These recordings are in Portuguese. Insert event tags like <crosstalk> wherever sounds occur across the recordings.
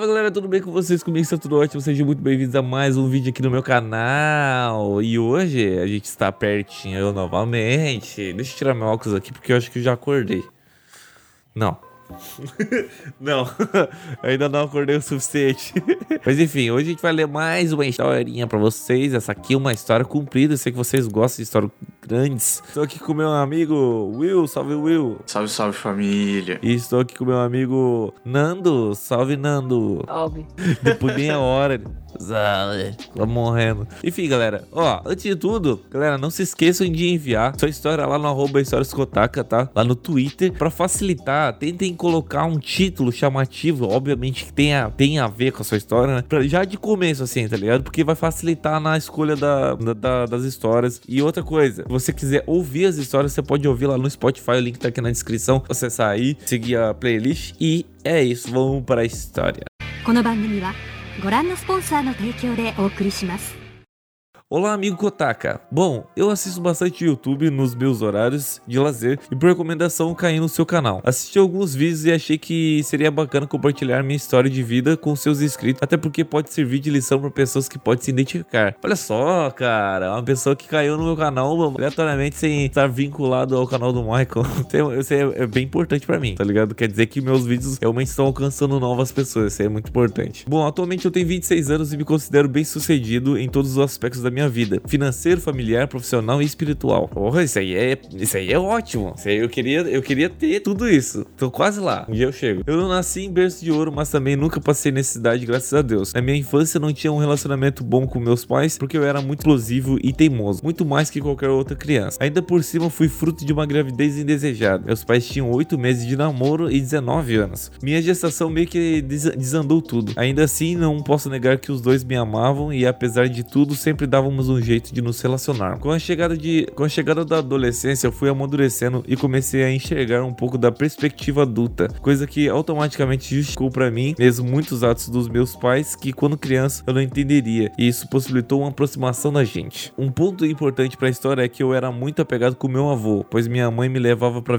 Salve galera, tudo bem com vocês? Comigo está tudo ótimo, sejam muito bem-vindos a mais um vídeo aqui no meu canal. E hoje a gente está pertinho novamente. Deixa eu tirar meu óculos aqui porque eu acho que eu já acordei. Não <laughs> não, <laughs> ainda não acordei o suficiente. <laughs> Mas enfim, hoje a gente vai ler mais uma historinha pra vocês. Essa aqui é uma história comprida. Eu sei que vocês gostam de histórias grandes. Estou aqui com meu amigo Will. Salve, Will. Salve, salve, família. E estou aqui com meu amigo Nando. Salve, Nando. Salve. Depois meia hora. Salve. Tô morrendo. Enfim, galera. Ó, antes de tudo, galera, não se esqueçam de enviar sua história lá no arroba Kotaka, tá? Lá no Twitter. Pra facilitar, tentem colocar um título chamativo, obviamente que tenha, tenha a ver com a sua história, né? Pra, já de começo, assim, tá ligado? Porque vai facilitar na escolha da, da, das histórias. E outra coisa, se você quiser ouvir as histórias, você pode ouvir lá no Spotify, o link tá aqui na descrição. Acessar aí, seguir a playlist. E é isso, vamos para a história. この番組は ご覧のスポンサーの提供でお送りします。Olá, amigo Kotaka. Bom, eu assisto bastante YouTube nos meus horários de lazer e por recomendação caí no seu canal. Assisti alguns vídeos e achei que seria bacana compartilhar minha história de vida com seus inscritos, até porque pode servir de lição para pessoas que podem se identificar. Olha só, cara, uma pessoa que caiu no meu canal aleatoriamente sem estar vinculado ao canal do Michael. <laughs> Isso é, é bem importante para mim, tá ligado? Quer dizer que meus vídeos realmente estão alcançando novas pessoas, isso é muito importante. Bom, atualmente eu tenho 26 anos e me considero bem sucedido em todos os aspectos da minha minha vida. Financeiro, familiar, profissional e espiritual. Porra, isso aí é, isso aí é ótimo. Isso aí eu queria, eu queria ter tudo isso. Tô quase lá. Dia eu chego. Eu não nasci em berço de ouro, mas também nunca passei necessidade, graças a Deus. Na minha infância não tinha um relacionamento bom com meus pais, porque eu era muito explosivo e teimoso, muito mais que qualquer outra criança. Ainda por cima fui fruto de uma gravidez indesejada. Meus pais tinham 8 meses de namoro e 19 anos. Minha gestação meio que desandou tudo. Ainda assim, não posso negar que os dois me amavam e apesar de tudo, sempre davam dávamos um jeito de nos relacionar. Com a chegada de, com a chegada da adolescência, eu fui amadurecendo e comecei a enxergar um pouco da perspectiva adulta, coisa que automaticamente justificou para mim mesmo muitos atos dos meus pais que quando criança eu não entenderia, e isso possibilitou uma aproximação da gente. Um ponto importante para a história é que eu era muito apegado com meu avô, pois minha mãe me levava para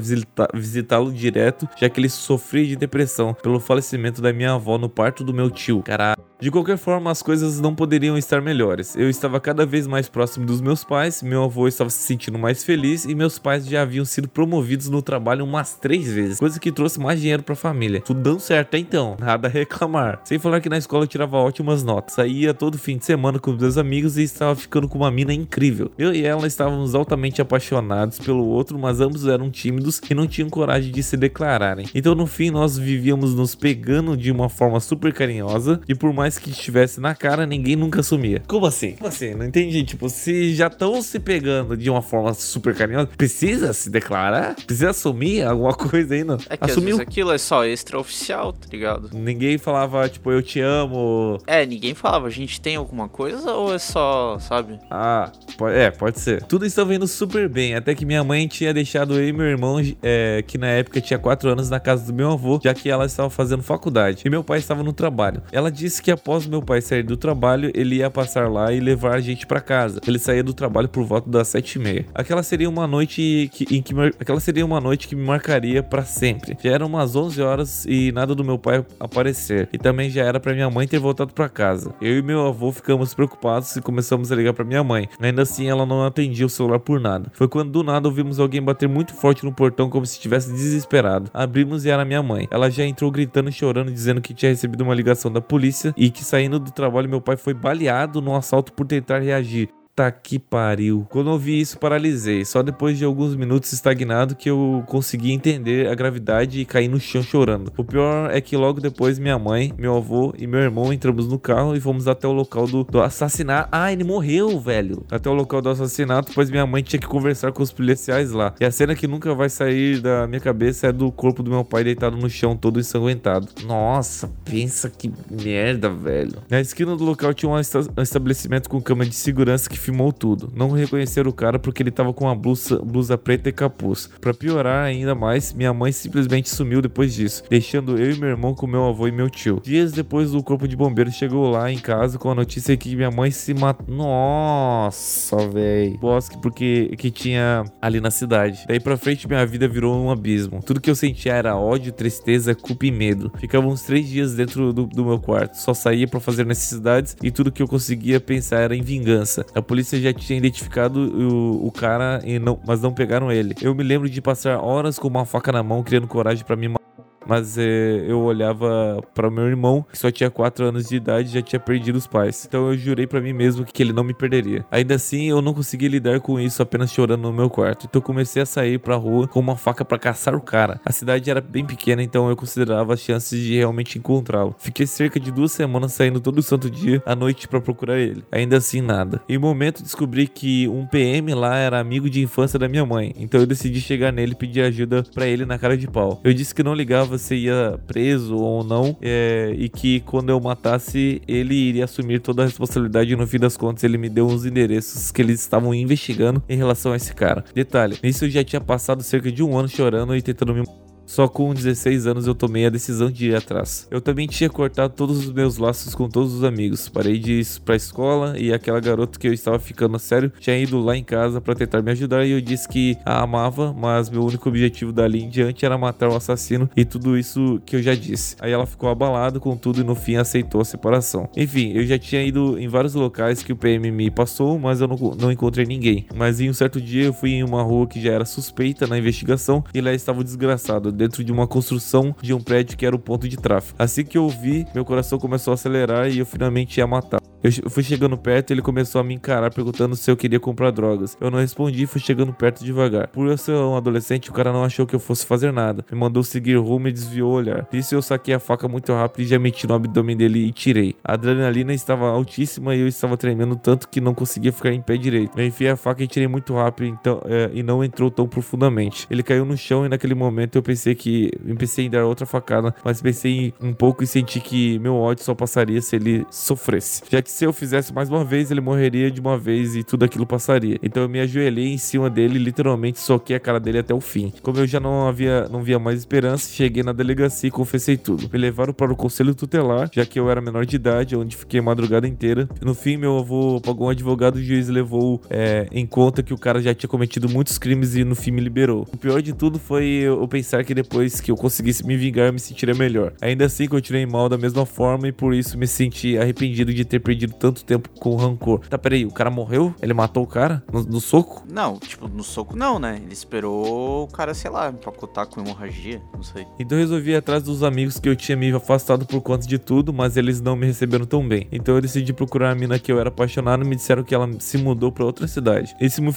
visitá-lo direto, já que ele sofria de depressão pelo falecimento da minha avó no parto do meu tio. Caralho. De qualquer forma, as coisas não poderiam estar melhores. Eu estava cada vez mais próximo dos meus pais, meu avô estava se sentindo mais feliz e meus pais já haviam sido promovidos no trabalho umas três vezes, coisa que trouxe mais dinheiro para a família. Tudo dando certo então, nada a reclamar. Sem falar que na escola eu tirava ótimas notas, saía todo fim de semana com meus amigos e estava ficando com uma mina incrível. Eu e ela estávamos altamente apaixonados pelo outro, mas ambos eram tímidos e não tinham coragem de se declararem. Então no fim nós vivíamos nos pegando de uma forma super carinhosa e por mais mais que estivesse na cara, ninguém nunca sumia. Como assim? Como assim? Não entendi. Tipo, se já estão se pegando de uma forma super carinhosa, precisa se declarar? Precisa assumir alguma coisa ainda? É que Assumiu. aquilo é só extraoficial, tá ligado? Ninguém falava, tipo, eu te amo. É, ninguém falava, a gente tem alguma coisa ou é só, sabe? Ah, pode, é, pode ser. Tudo estava indo super bem, até que minha mãe tinha deixado eu e meu irmão, é, que na época tinha 4 anos, na casa do meu avô, já que ela estava fazendo faculdade. E meu pai estava no trabalho. Ela disse que a após meu pai sair do trabalho, ele ia passar lá e levar a gente para casa. Ele saía do trabalho por volta das sete e meia. Aquela seria uma noite que, em que aquela seria uma noite que me marcaria para sempre. Já eram umas 11 horas e nada do meu pai aparecer. E também já era para minha mãe ter voltado para casa. Eu e meu avô ficamos preocupados e começamos a ligar para minha mãe. Ainda assim, ela não atendia o celular por nada. Foi quando do nada ouvimos alguém bater muito forte no portão como se estivesse desesperado. Abrimos e era minha mãe. Ela já entrou gritando e chorando dizendo que tinha recebido uma ligação da polícia e que saindo do trabalho meu pai foi baleado num assalto por tentar reagir. Puta que pariu. Quando eu vi isso, paralisei. Só depois de alguns minutos estagnado que eu consegui entender a gravidade e caí no chão chorando. O pior é que logo depois minha mãe, meu avô e meu irmão entramos no carro e fomos até o local do, do assassinato. Ah, ele morreu, velho. Até o local do assassinato, pois minha mãe tinha que conversar com os policiais lá. E a cena que nunca vai sair da minha cabeça é do corpo do meu pai deitado no chão, todo ensanguentado. Nossa, pensa que merda, velho. Na esquina do local tinha um estabelecimento com cama de segurança que filmou tudo. Não reconheceram o cara porque ele tava com uma blusa, blusa preta e capuz. Para piorar ainda mais, minha mãe simplesmente sumiu depois disso, deixando eu e meu irmão com meu avô e meu tio. Dias depois, o corpo de bombeiro chegou lá em casa com a notícia que minha mãe se matou. Nossa, velho. Bosque porque que tinha ali na cidade. Daí pra frente, minha vida virou um abismo. Tudo que eu sentia era ódio, tristeza, culpa e medo. Ficava uns três dias dentro do, do meu quarto. Só saía para fazer necessidades e tudo que eu conseguia pensar era em vingança. A polícia já tinha identificado o, o cara, não, mas não pegaram ele. Eu me lembro de passar horas com uma faca na mão, criando coragem para me matar mas é, eu olhava para meu irmão, que só tinha 4 anos de idade e já tinha perdido os pais. Então eu jurei para mim mesmo que ele não me perderia. Ainda assim, eu não consegui lidar com isso apenas chorando no meu quarto. Então eu comecei a sair pra rua com uma faca para caçar o cara. A cidade era bem pequena, então eu considerava as chances de realmente encontrá-lo. Fiquei cerca de duas semanas saindo todo santo dia à noite para procurar ele. Ainda assim, nada. Em um momento descobri que um PM lá era amigo de infância da minha mãe. Então eu decidi chegar nele e pedir ajuda para ele na cara de pau. Eu disse que não ligava você ia preso ou não, é, e que quando eu matasse, ele iria assumir toda a responsabilidade. No fim das contas, ele me deu uns endereços que eles estavam investigando em relação a esse cara. Detalhe: nisso eu já tinha passado cerca de um ano chorando e tentando me só com 16 anos eu tomei a decisão de ir atrás. Eu também tinha cortado todos os meus laços com todos os amigos. Parei de ir pra escola e aquela garota que eu estava ficando a sério tinha ido lá em casa para tentar me ajudar e eu disse que a amava, mas meu único objetivo dali em diante era matar o assassino e tudo isso que eu já disse. Aí ela ficou abalada com tudo e no fim aceitou a separação. Enfim, eu já tinha ido em vários locais que o PM me passou, mas eu não, não encontrei ninguém. Mas em um certo dia eu fui em uma rua que já era suspeita na investigação e lá estava o desgraçado dentro de uma construção de um prédio que era o ponto de tráfego. Assim que eu vi, meu coração começou a acelerar e eu finalmente ia matar. Eu fui chegando perto e ele começou a me encarar perguntando se eu queria comprar drogas. Eu não respondi e fui chegando perto devagar. Por eu ser um adolescente, o cara não achou que eu fosse fazer nada. Me mandou seguir rumo e desviou o olhar. Isso eu saquei a faca muito rápido e já meti no abdômen dele e tirei. A adrenalina estava altíssima e eu estava tremendo tanto que não conseguia ficar em pé direito. Eu enfiei a faca e tirei muito rápido então, é, e não entrou tão profundamente. Ele caiu no chão e naquele momento eu pensei que. Eu pensei em dar outra facada, mas pensei um pouco e senti que meu ódio só passaria se ele sofresse. Já que se eu fizesse mais uma vez, ele morreria de uma vez e tudo aquilo passaria. Então eu me ajoelhei em cima dele, literalmente soquei a cara dele até o fim. Como eu já não havia, não via mais esperança, cheguei na delegacia e confessei tudo. Me levaram para o conselho tutelar, já que eu era menor de idade, onde fiquei a madrugada inteira. No fim, meu avô pagou um advogado o juiz levou é, em conta que o cara já tinha cometido muitos crimes e no fim me liberou. O pior de tudo foi eu pensar que depois que eu conseguisse me vingar, eu me sentiria melhor. Ainda assim, continuei mal da mesma forma e por isso me senti arrependido de ter perdido tanto tempo com rancor. Tá, peraí, o cara morreu? Ele matou o cara? No, no soco? Não, tipo, no soco não, né? Ele esperou o cara, sei lá, empacotar com hemorragia, não sei. Então eu resolvi ir atrás dos amigos que eu tinha me afastado por conta de tudo, mas eles não me receberam tão bem. Então eu decidi procurar a mina que eu era apaixonado e me disseram que ela se mudou para outra cidade. Esse me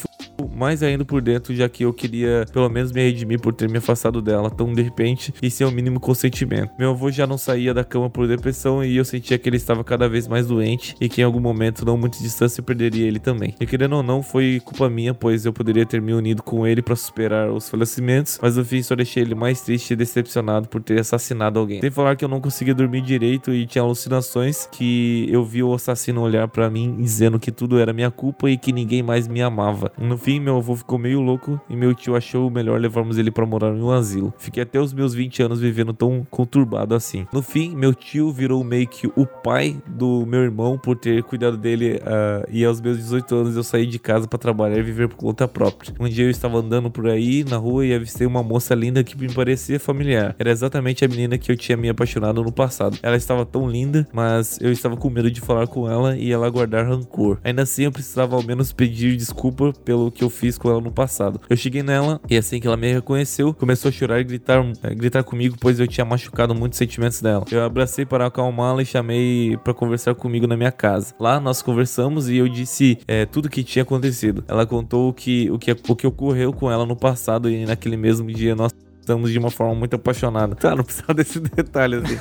mais ainda por dentro, já que eu queria pelo menos me redimir por ter me afastado dela tão de repente e sem o mínimo consentimento. Meu avô já não saía da cama por depressão e eu sentia que ele estava cada vez mais doente e que em algum momento, não muito distância, eu perderia ele também. E querendo ou não, foi culpa minha, pois eu poderia ter me unido com ele para superar os falecimentos, mas no fim só deixei ele mais triste e decepcionado por ter assassinado alguém. Sem falar que eu não conseguia dormir direito e tinha alucinações que eu vi o assassino olhar para mim dizendo que tudo era minha culpa e que ninguém mais me amava. No fim, meu avô ficou meio louco e meu tio achou melhor levarmos ele para morar em um asilo. Fiquei até os meus 20 anos vivendo tão conturbado assim. No fim, meu tio virou meio que o pai do meu irmão por ter cuidado dele uh, e aos meus 18 anos eu saí de casa para trabalhar e viver por conta própria. Um dia eu estava andando por aí na rua e avistei uma moça linda que me parecia familiar. Era exatamente a menina que eu tinha me apaixonado no passado. Ela estava tão linda, mas eu estava com medo de falar com ela e ela guardar rancor. Ainda assim, eu precisava ao menos pedir desculpa pelo que eu fiz com ela no passado. Eu cheguei nela e assim que ela me reconheceu, começou a chorar e gritar, é, gritar comigo, pois eu tinha machucado muitos sentimentos dela. Eu abracei para acalmá-la e chamei para conversar comigo na minha casa. Lá nós conversamos e eu disse é, tudo o que tinha acontecido. Ela contou o que, o, que, o que ocorreu com ela no passado e naquele mesmo dia nós gostamos de uma forma muito apaixonada. Tá, não precisava desse detalhe assim.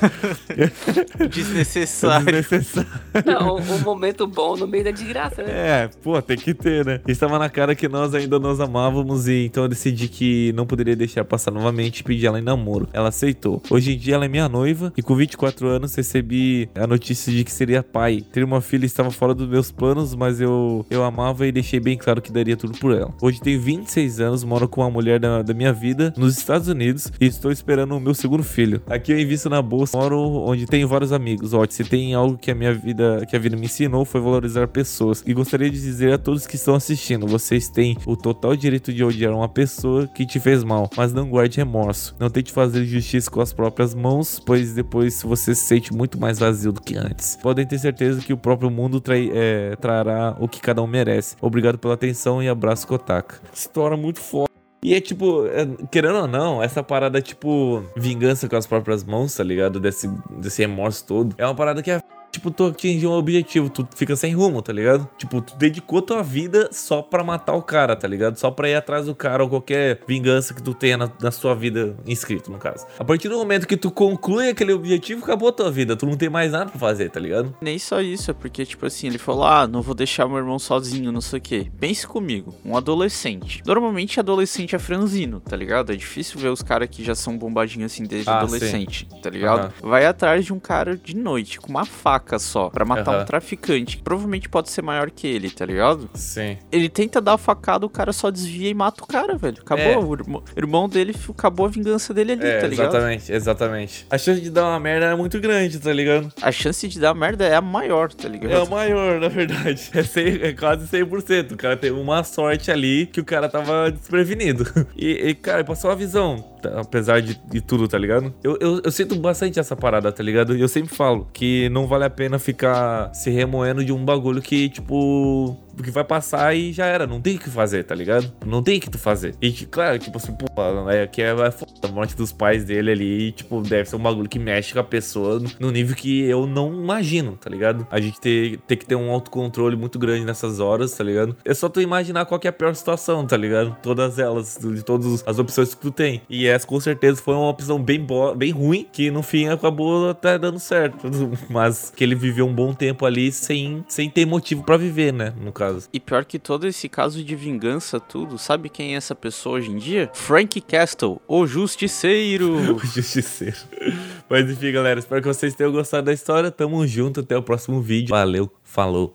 <laughs> Desnecessário. Desnecessário. Não, um momento bom no meio da desgraça, né? É, pô, tem que ter, né? Estava na cara que nós ainda nos amávamos e então eu decidi que não poderia deixar passar novamente e pedi ela em namoro. Ela aceitou. Hoje em dia ela é minha noiva e com 24 anos recebi a notícia de que seria pai. Ter uma filha estava fora dos meus planos, mas eu, eu amava e deixei bem claro que daria tudo por ela. Hoje tenho 26 anos, moro com a mulher da, da minha vida nos Estados Unidos e estou esperando o meu segundo filho. Aqui eu invisto na bolsa, moro onde tenho vários amigos. Ó, se tem algo que a minha vida, que a vida me ensinou foi valorizar pessoas. E gostaria de dizer a todos que estão assistindo, vocês têm o total direito de odiar uma pessoa que te fez mal, mas não guarde remorso. Não tente fazer justiça com as próprias mãos, pois depois você se sente muito mais vazio do que antes. Podem ter certeza que o próprio mundo trai, é, trará o que cada um merece. Obrigado pela atenção e abraço, Kotaka. História muito foda. E é tipo, é, querendo ou não, essa parada, tipo, vingança com as próprias mãos, tá ligado? Desse, desse remorso todo. É uma parada que é tipo, tu atingir um objetivo, tu fica sem rumo, tá ligado? Tipo, tu dedicou tua vida só pra matar o cara, tá ligado? Só pra ir atrás do cara ou qualquer vingança que tu tenha na, na sua vida inscrito, no caso. A partir do momento que tu conclui aquele objetivo, acabou a tua vida. Tu não tem mais nada pra fazer, tá ligado? Nem só isso, é porque, tipo assim, ele falou: ah, não vou deixar meu irmão sozinho, não sei o quê. Pense comigo, um adolescente. Normalmente, adolescente é franzino, tá ligado? É difícil ver os caras que já são bombadinhos assim desde Ah, adolescente, tá ligado? Vai atrás de um cara de noite com uma faca só pra matar Aham. um traficante, que provavelmente pode ser maior que ele, tá ligado? Sim. Ele tenta dar a facada, o cara só desvia e mata o cara, velho. Acabou. É. O irmão, irmão dele acabou a vingança dele ali, É, tá ligado? exatamente, exatamente. A chance de dar uma merda é muito grande, tá ligado? A chance de dar merda é a maior, tá ligado? É o maior, na verdade. É, 100, é quase 100%. O cara teve uma sorte ali que o cara tava desprevenido. <laughs> E, e, cara, passou a visão, tá? apesar de, de tudo, tá ligado? Eu, eu, eu sinto bastante essa parada, tá ligado? E eu sempre falo que não vale a pena ficar se remoendo de um bagulho que, tipo. Que vai passar e já era, não tem o que fazer, tá ligado? Não tem o que tu fazer. E, claro, tipo assim, pô, é que é, é foda. A morte dos pais dele ali, tipo, deve ser um bagulho que mexe com a pessoa no nível que eu não imagino, tá ligado? A gente ter, ter que ter um autocontrole muito grande nessas horas, tá ligado? É só tu imaginar qual é a pior situação, tá ligado? Todas elas, de todas as opções que tu tem. E essa com certeza foi uma opção bem, boa, bem ruim, que no fim acabou até dando certo. <laughs> Mas que ele viveu um bom tempo ali sem, sem ter motivo pra viver, né? No caso. E pior que todo esse caso de vingança, tudo, sabe quem é essa pessoa hoje em dia? Frank Castle, o justiceiro. <laughs> O justiceiro. Mas enfim, galera, espero que vocês tenham gostado da história. Tamo junto, até o próximo vídeo. Valeu, falou.